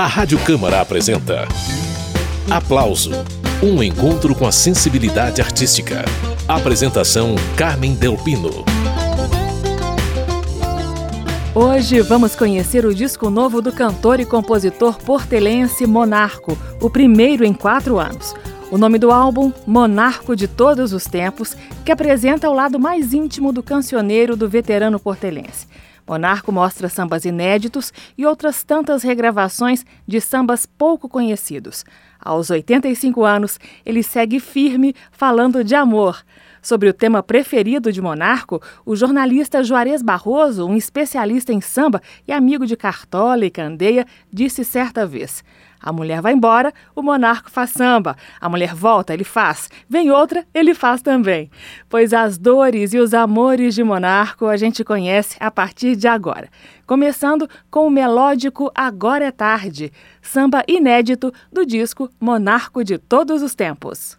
A Rádio Câmara apresenta Aplauso um encontro com a sensibilidade artística. Apresentação Carmen Delpino. Hoje vamos conhecer o disco novo do cantor e compositor portelense Monarco, o primeiro em quatro anos. O nome do álbum, Monarco de Todos os Tempos, que apresenta o lado mais íntimo do cancioneiro do veterano portelense. Monarco mostra sambas inéditos e outras tantas regravações de sambas pouco conhecidos. Aos 85 anos, ele segue firme falando de amor. Sobre o tema preferido de Monarco, o jornalista Juarez Barroso, um especialista em samba e amigo de Cartola e Candeia, disse certa vez: a mulher vai embora, o monarca faz samba. A mulher volta, ele faz. Vem outra, ele faz também. Pois as dores e os amores de monarco a gente conhece a partir de agora. Começando com o melódico Agora é Tarde, samba inédito do disco Monarco de Todos os Tempos.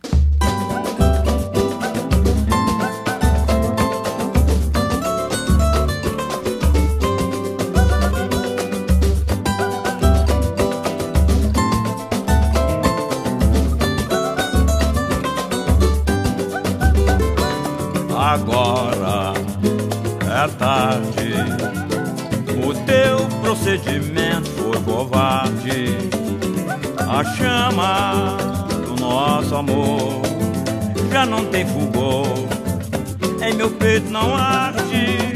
Agora é tarde. O teu procedimento foi covarde. A chama do nosso amor já não tem fulgor. Em meu peito não arde.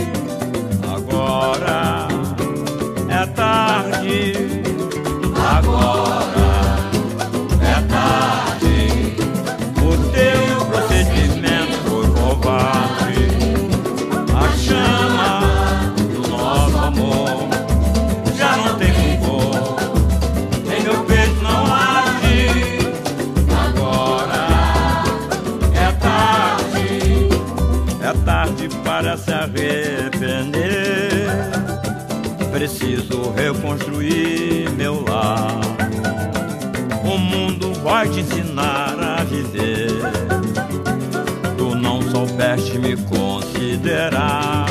Agora é tarde. Agora se arrepender. Preciso reconstruir meu lar. O mundo vai te ensinar a viver. Tu não soubeste me considerar.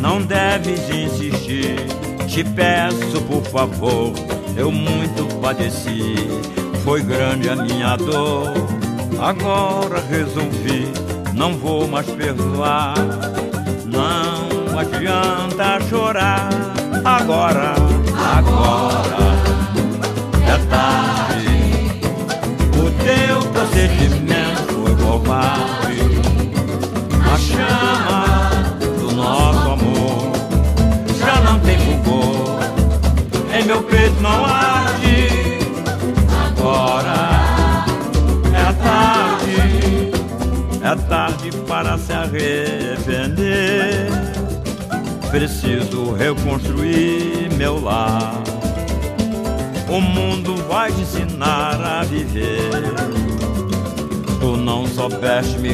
Não deves insistir. Te peço, por favor. Eu muito padeci. Foi grande a minha dor. Agora resolvi. Não vou mais perdoar. Não adianta chorar. Agora, agora é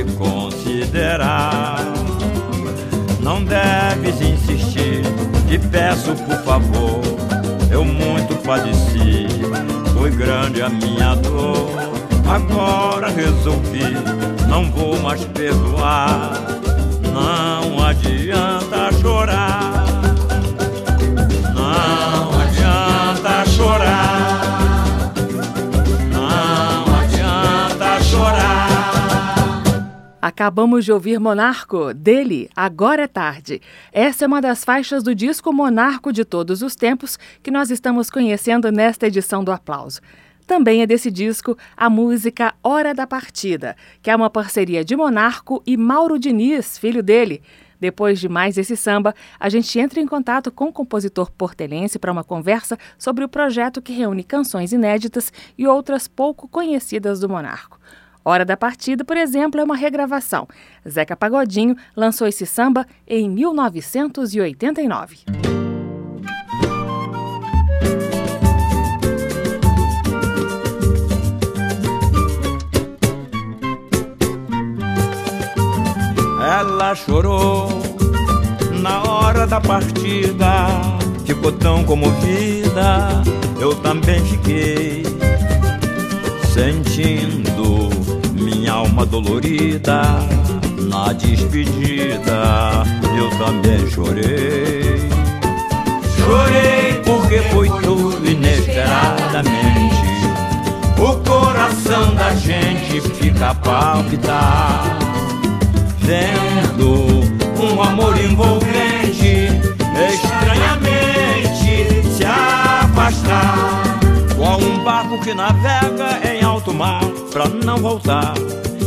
considerar. Não deves insistir. Te peço, por favor. Eu muito padeci. Foi grande a minha dor. Agora resolvi. Não vou mais perdoar. Não adianta chorar. Acabamos de ouvir Monarco, dele, Agora é Tarde. Essa é uma das faixas do disco Monarco de Todos os Tempos que nós estamos conhecendo nesta edição do Aplauso. Também é desse disco a música Hora da Partida, que é uma parceria de Monarco e Mauro Diniz, filho dele. Depois de mais esse samba, a gente entra em contato com o compositor portelense para uma conversa sobre o projeto que reúne canções inéditas e outras pouco conhecidas do Monarco. Hora da Partida, por exemplo, é uma regravação. Zeca Pagodinho lançou esse samba em 1989. Ela chorou na hora da partida, ficou tão comovida, eu também fiquei sentindo minha alma dolorida. Na despedida eu também chorei. Chorei porque foi tudo inesperadamente. O coração da gente fica a palpitar. Vendo um amor envolvente, estranhamente se afastar. Um barco que navega em alto mar pra não voltar.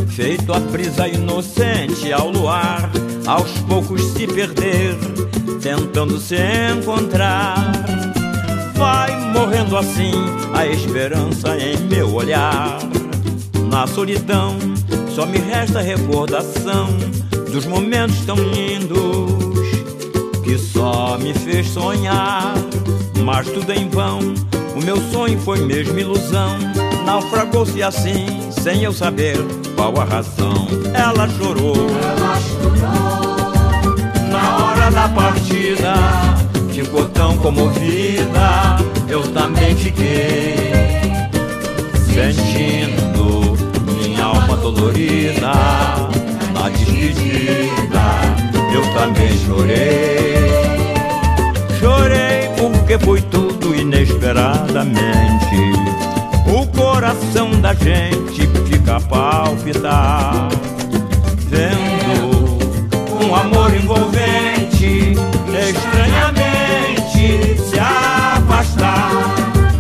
Feito a brisa inocente ao luar, aos poucos se perder, tentando se encontrar. Vai morrendo assim a esperança em meu olhar. Na solidão só me resta recordação dos momentos tão lindos que só me fez sonhar. Mas tudo em vão, o meu sonho foi mesmo ilusão. Naufragou-se assim, sem eu saber qual a razão. Ela chorou, ela chorou na hora da partida. Ficou tão comovida, eu também fiquei sentindo minha alma dolorida na despedida. Eu também chorei, chorei porque foi inesperadamente. O coração da gente fica a palpitar, vendo um amor envolvente, estranhamente se afastar.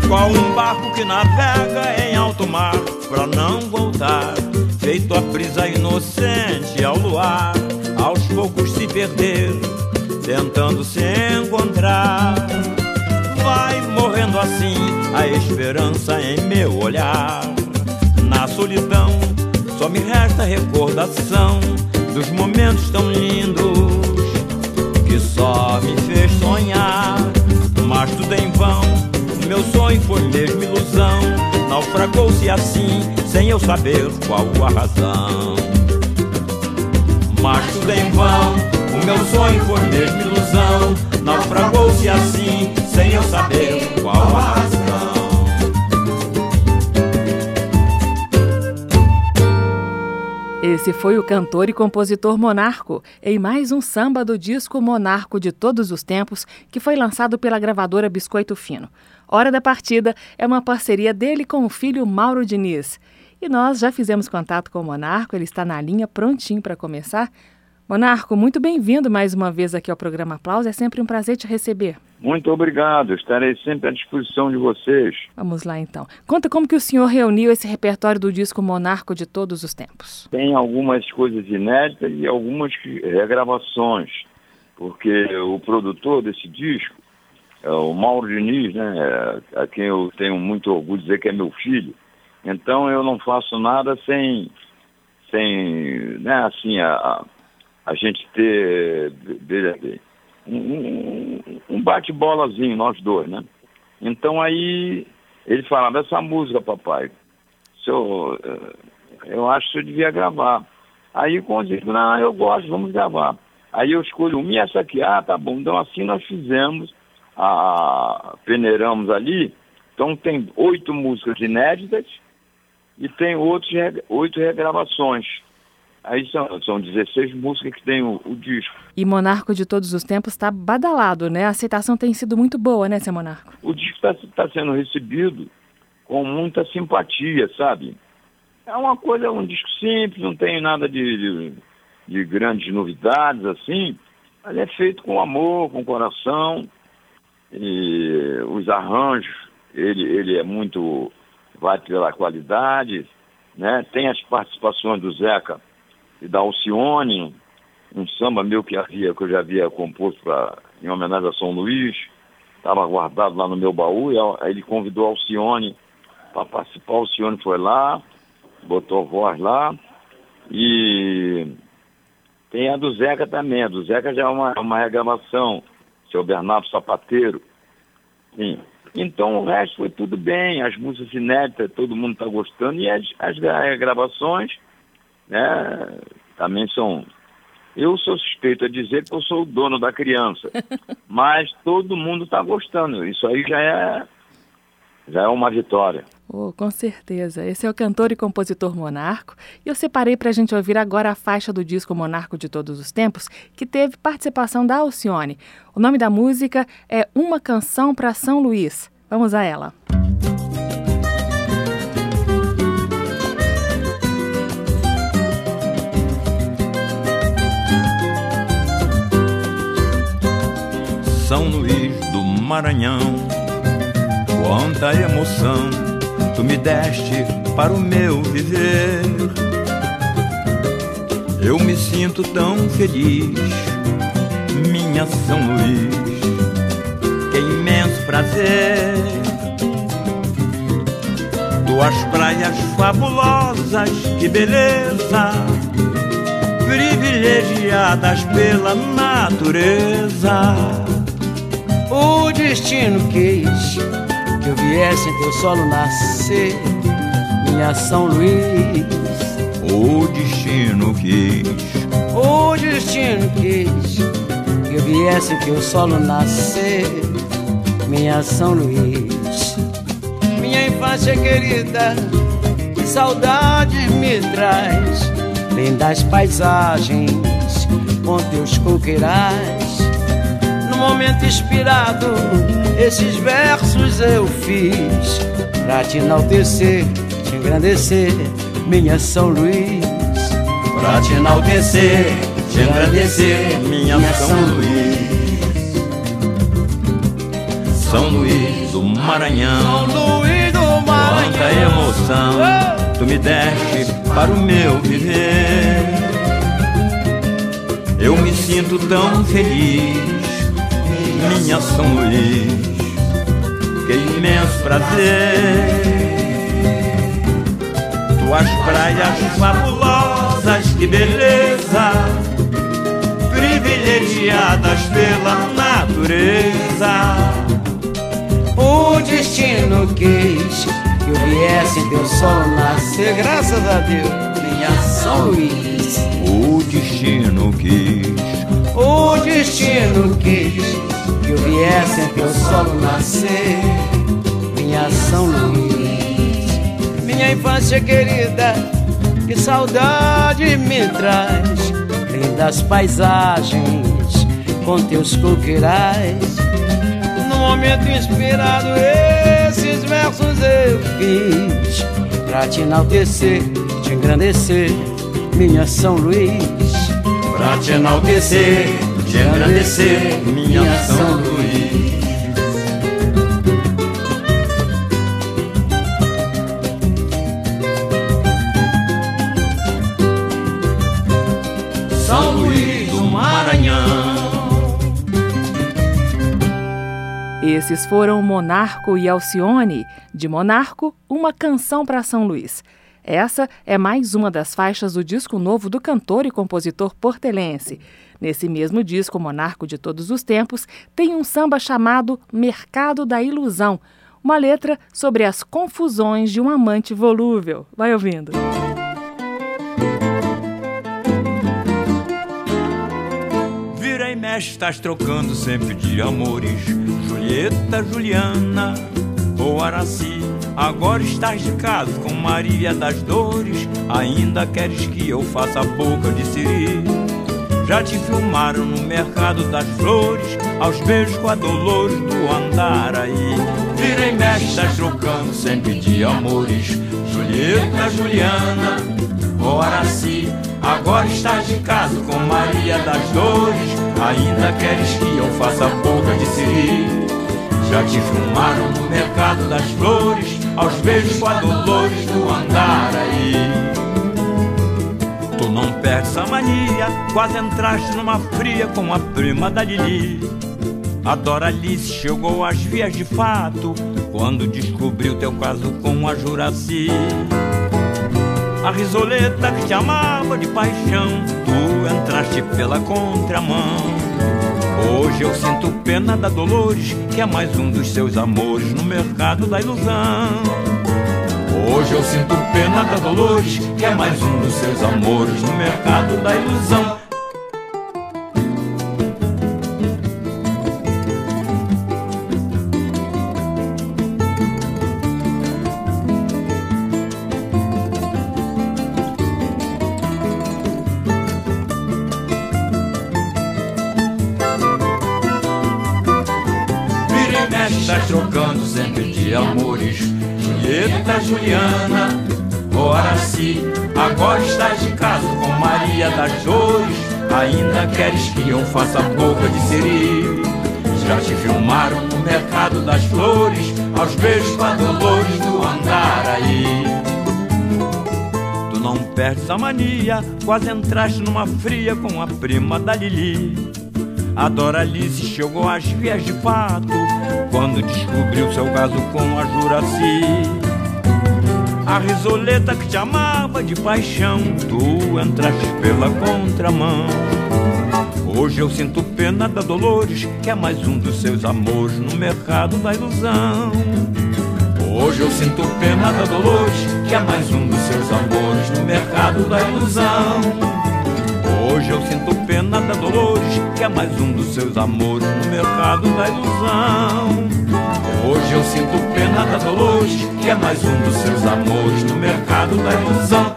Qual um barco que navega em alto mar pra não voltar, feito a brisa inocente ao luar, aos poucos se perder, tentando se encontrar assim a esperança em meu olhar. Na solidão só me resta recordação dos momentos tão lindos que só me fez sonhar. Mas tudo em vão, meu sonho foi mesmo ilusão. Naufragou-se assim, sem eu saber qual a razão. Mas tudo em vão, o meu sonho foi mesmo ilusão. Naufragou-se assim, sem eu saber qual a razão. Esse foi o cantor e compositor Monarco, em mais um samba do disco Monarco de Todos os Tempos, que foi lançado pela gravadora Biscoito Fino. Hora da Partida é uma parceria dele com o filho Mauro Diniz. E nós já fizemos contato com o Monarco, ele está na linha prontinho para começar. Monarco, muito bem-vindo mais uma vez aqui ao programa Aplausos. É sempre um prazer te receber. Muito obrigado. Estarei sempre à disposição de vocês. Vamos lá, então. Conta como que o senhor reuniu esse repertório do disco Monarco de todos os tempos. Tem algumas coisas inéditas e algumas regravações, porque o produtor desse disco é o Mauro Diniz, né, a quem eu tenho muito orgulho de dizer que é meu filho. Então eu não faço nada sem, sem né, assim, a, a gente ter, um, um bate-bolazinho, nós dois, né? Então aí ele falava, essa música, papai, eu, eu acho que eu devia gravar. Aí quando eu digo, não, eu gosto, vamos gravar. Aí eu escolho uma e essa aqui, ah, tá bom. Então assim nós fizemos, a, peneiramos ali. Então tem oito músicas inéditas e tem outros, oito regravações. Aí são, são 16 músicas que tem o, o disco. E Monarco de Todos os Tempos está badalado, né? A aceitação tem sido muito boa, né, seu Monarco? O disco está tá sendo recebido com muita simpatia, sabe? É uma coisa, um disco simples, não tem nada de, de, de grandes novidades, assim. Mas é feito com amor, com coração. E os arranjos, ele, ele é muito... vai pela qualidade, né? Tem as participações do Zeca e da Alcione, um samba meu que havia, que eu já havia composto pra, em homenagem a São Luís, estava guardado lá no meu baú, e aí ele convidou Alcione para participar, Alcione foi lá, botou voz lá, e tem a do Zeca também, a do Zeca já é uma, uma regravação, seu Bernardo Sapateiro, sim. Então o resto foi tudo bem, as músicas inéditas todo mundo está gostando, e as, as gravações né, também são. Eu sou suspeito a dizer que eu sou o dono da criança, mas todo mundo está gostando. Isso aí já é já é uma vitória. Oh, com certeza. Esse é o cantor e compositor Monarco. E eu separei para a gente ouvir agora a faixa do disco Monarco de Todos os Tempos, que teve participação da Alcione. O nome da música é Uma Canção para São Luís. Vamos a ela. Música São Luís do Maranhão. Quanta emoção tu me deste para o meu viver. Eu me sinto tão feliz, minha São Luís. Que imenso prazer. Tuas praias fabulosas, que beleza privilegiadas pela natureza. O destino quis que eu viesse em teu solo nascer, minha São Luís. O destino quis, o destino quis que eu viesse em teu solo nascer, minha São Luís. Minha infância querida, que saudade me traz lindas paisagens com teus coqueirais. Momento inspirado, esses versos eu fiz pra te enaltecer, te engrandecer, minha São Luís. Pra te enaltecer, te engrandecer, minha, minha São, São Luís. São Luís do Maranhão. São Luís do Maranhão. Quanta emoção. Oh! tu me deste para o meu viver. Eu me sinto tão feliz, minha São Luís, que imenso prazer. Tuas praias fabulosas, que beleza, privilegiadas pela natureza. O destino quis que eu viesse teu sol nascer, graças a Deus, minha São Luís. O destino quis, o destino quis que eu viesse em teu solo nascer, minha São Luís. Minha infância querida, que saudade me traz, lindas paisagens com teus coqueirais. No momento inspirado, esses versos eu fiz pra te enaltecer, te engrandecer, minha São Luís. Pra te enaltecer, te engrandecer, minha São Luís. São Luís do Maranhão. Esses foram Monarco e Alcione. De Monarco, uma canção para São Luís. Essa é mais uma das faixas do disco novo do cantor e compositor portelense. Nesse mesmo disco, Monarco de Todos os Tempos, tem um samba chamado Mercado da Ilusão, uma letra sobre as confusões de um amante volúvel. Vai ouvindo. Vira e mexe, estás trocando sempre de amores. Julieta, Juliana ou Araci. Agora estás de caso com Maria das Dores. Ainda queres que eu faça a boca de siri? Já te filmaram no mercado das flores, aos beijos com a Dolores do Andaraí. Vira e mexe, estás trocando sempre de amores. Julieta, Juliana, ou Araci. Agora estás de caso com Maria das Dores. Ainda queres que eu faça boca de siri? Já te filmaram no mercado das flores, aos beijos com a Dolores do Andaraí. Não perdes a mania, quase entraste numa fria com a prima da Lili. A Doralice chegou às vias de fato quando descobriu teu caso com a Juraci. A risoleta que te amava de paixão, tu entraste pela contramão. Hoje eu sinto pena da Dolores, que é mais um dos seus amores no mercado da ilusão. Hoje eu sinto pena da Dolores, que é mais um dos seus amores no mercado da ilusão. Ainda queres que eu faça boca de siri? Já te filmaram no mercado das flores, aos beijos com a Dolores do Andaraí. Tu não perdes a mania, quase entraste numa fria com a prima da Lili. A Doralice chegou às vias de fato quando descobriu seu caso com a Juraci. A risoleta que te amava de paixão, tu entraste pela contramão. Hoje eu sinto pena da Dolores, que é mais um dos seus amores no mercado da ilusão. Hoje eu sinto pena da Dolores, que é mais um dos seus amores no mercado da ilusão. Hoje eu sinto pena da Dolores, que é mais um dos seus amores no mercado da ilusão. Hoje eu sinto pena da Dolores, que é mais um dos seus amores no mercado da ilusão.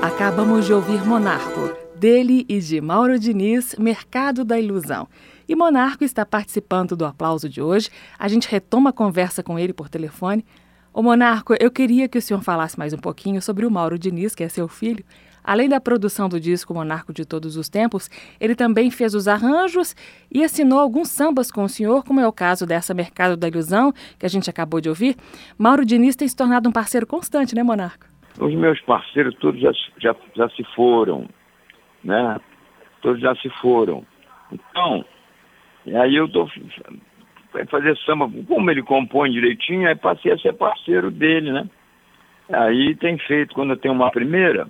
Acabamos de ouvir Monarco, dele e de Mauro Diniz, Mercado da Ilusão. E Monarco está participando do aplauso de hoje. A gente retoma a conversa com ele por telefone. Ô Monarco, eu queria que o senhor falasse mais um pouquinho sobre o Mauro Diniz, que é seu filho. Além da produção do disco Monarco de Todos os Tempos, ele também fez os arranjos e assinou alguns sambas com o senhor, como é o caso dessa Mercado da Ilusão, que a gente acabou de ouvir. Mauro Diniz tem se tornado um parceiro constante, né, Monarco? Os meus parceiros todos já, já, já se foram, né? Todos já se foram. Então, aí eu estou fazer samba, como ele compõe direitinho, aí passei a ser parceiro dele, né? Aí tem feito, quando eu tenho uma primeira,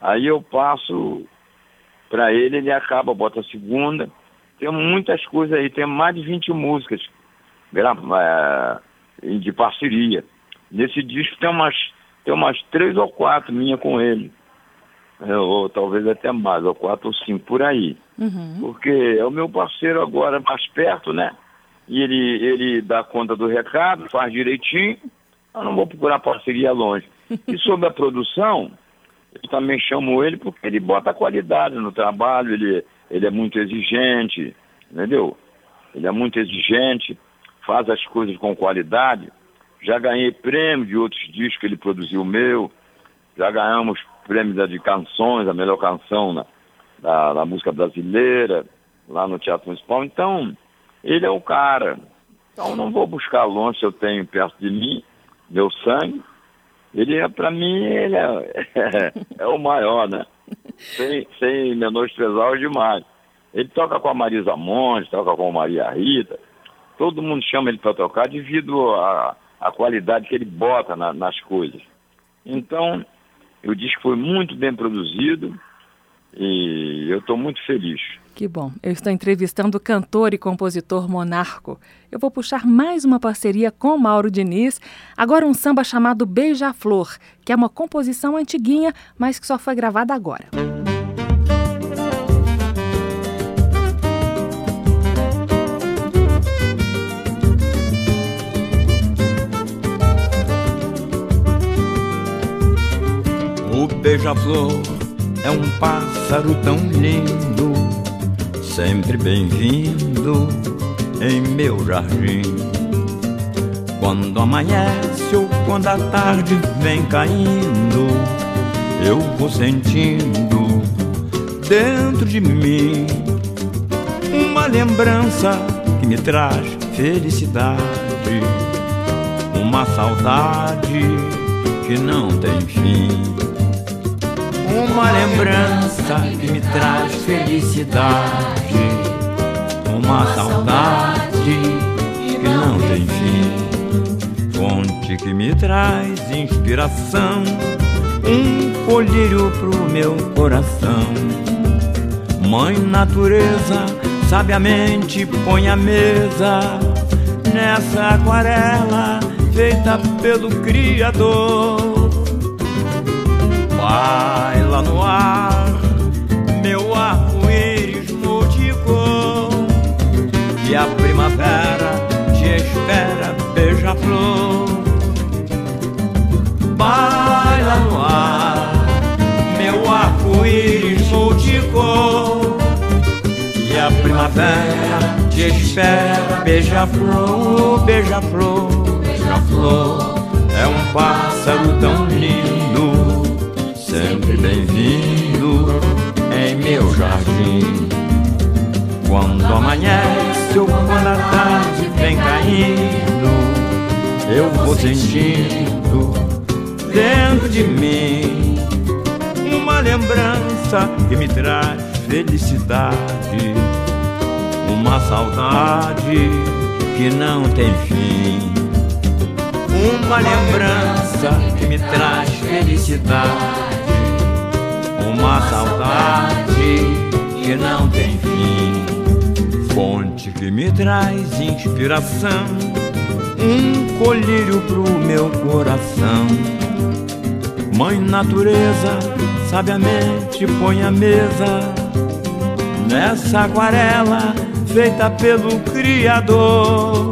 aí eu passo para ele, ele acaba, bota a segunda. Tem muitas coisas aí, tem mais de 20 músicas é, de parceria. Nesse disco tem umas, tem umas três ou quatro minha com ele. É, ou talvez até mais, ou quatro ou cinco por aí. Uhum. Porque é o meu parceiro agora mais perto, né? E ele, ele dá conta do recado, faz direitinho, eu não vou procurar parceria longe. E sobre a produção, eu também chamo ele porque ele bota qualidade no trabalho, ele, ele é muito exigente, entendeu? Ele é muito exigente, faz as coisas com qualidade. Já ganhei prêmio de outros discos que ele produziu meu, já ganhamos prêmio de canções, a melhor canção na, da, da música brasileira, lá no Teatro Municipal. Então, ele é o cara. Então não vou buscar longe se eu tenho perto de mim, meu sangue. Ele é, para mim, ele é, é, o maior, né? Sem, sem menosprezar os demais. Ele toca com a Marisa Monte, toca com a Maria Rita. Todo mundo chama ele para tocar devido à, qualidade que ele bota na, nas coisas. Então, disse que foi muito bem produzido e eu estou muito feliz. Que bom. Eu estou entrevistando o cantor e compositor Monarco. Eu vou puxar mais uma parceria com Mauro Diniz, agora um samba chamado Beija-Flor, que é uma composição antiguinha, mas que só foi gravada agora. O beija-flor é um pássaro tão lindo sempre bem-vindo em meu jardim. Quando amanhece ou quando a tarde vem caindo, eu vou sentindo dentro de mim uma lembrança que me traz felicidade, uma saudade que não tem fim uma lembrança que me traz felicidade, uma saudade que não tem fim, fonte que me traz inspiração, um colírio pro meu coração. Mãe natureza, sabiamente põe a mesa nessa aquarela feita pelo Criador. Baila no ar, meu arco-íris E a primavera te espera, beija-flor. Baila no ar, meu arco-íris multicor. E a primavera te espera, beija-flor, beija-flor, beija-flor. É um pássaro tão lindo, sempre bem-vindo em meu jardim. Quando amanhece ou quando a tarde vem caindo, eu vou sentindo dentro de mim uma lembrança que me traz felicidade, uma saudade que não tem fim. Uma lembrança que me traz felicidade, uma saudade que não tem fim. Fonte que me traz inspiração, um colírio pro meu coração. Mãe natureza, sabiamente põe a mesa nessa aquarela feita pelo Criador.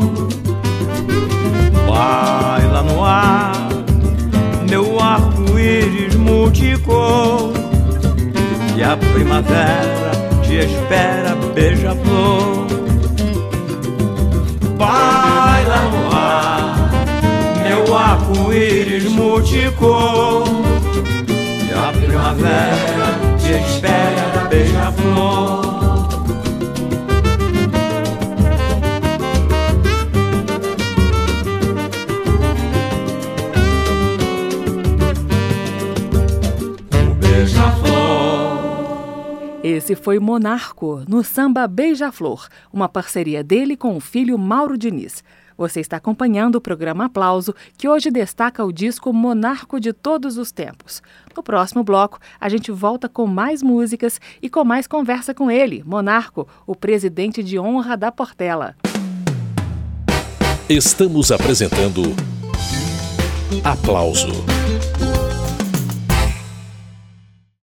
Baila no ar, meu arco-íris multicor, e a primavera te espera, beija-flor. Baila no ar, meu arco-íris multicor, e a primavera te espera, beija-flor. Esse foi Monarco, no samba Beija-Flor, uma parceria dele com o filho Mauro Diniz. Você está acompanhando o programa Aplauso, que hoje destaca o disco Monarco de Todos os Tempos. No próximo bloco, a gente volta com mais músicas e com mais conversa com ele, Monarco, o presidente de honra da Portela. Estamos apresentando Aplauso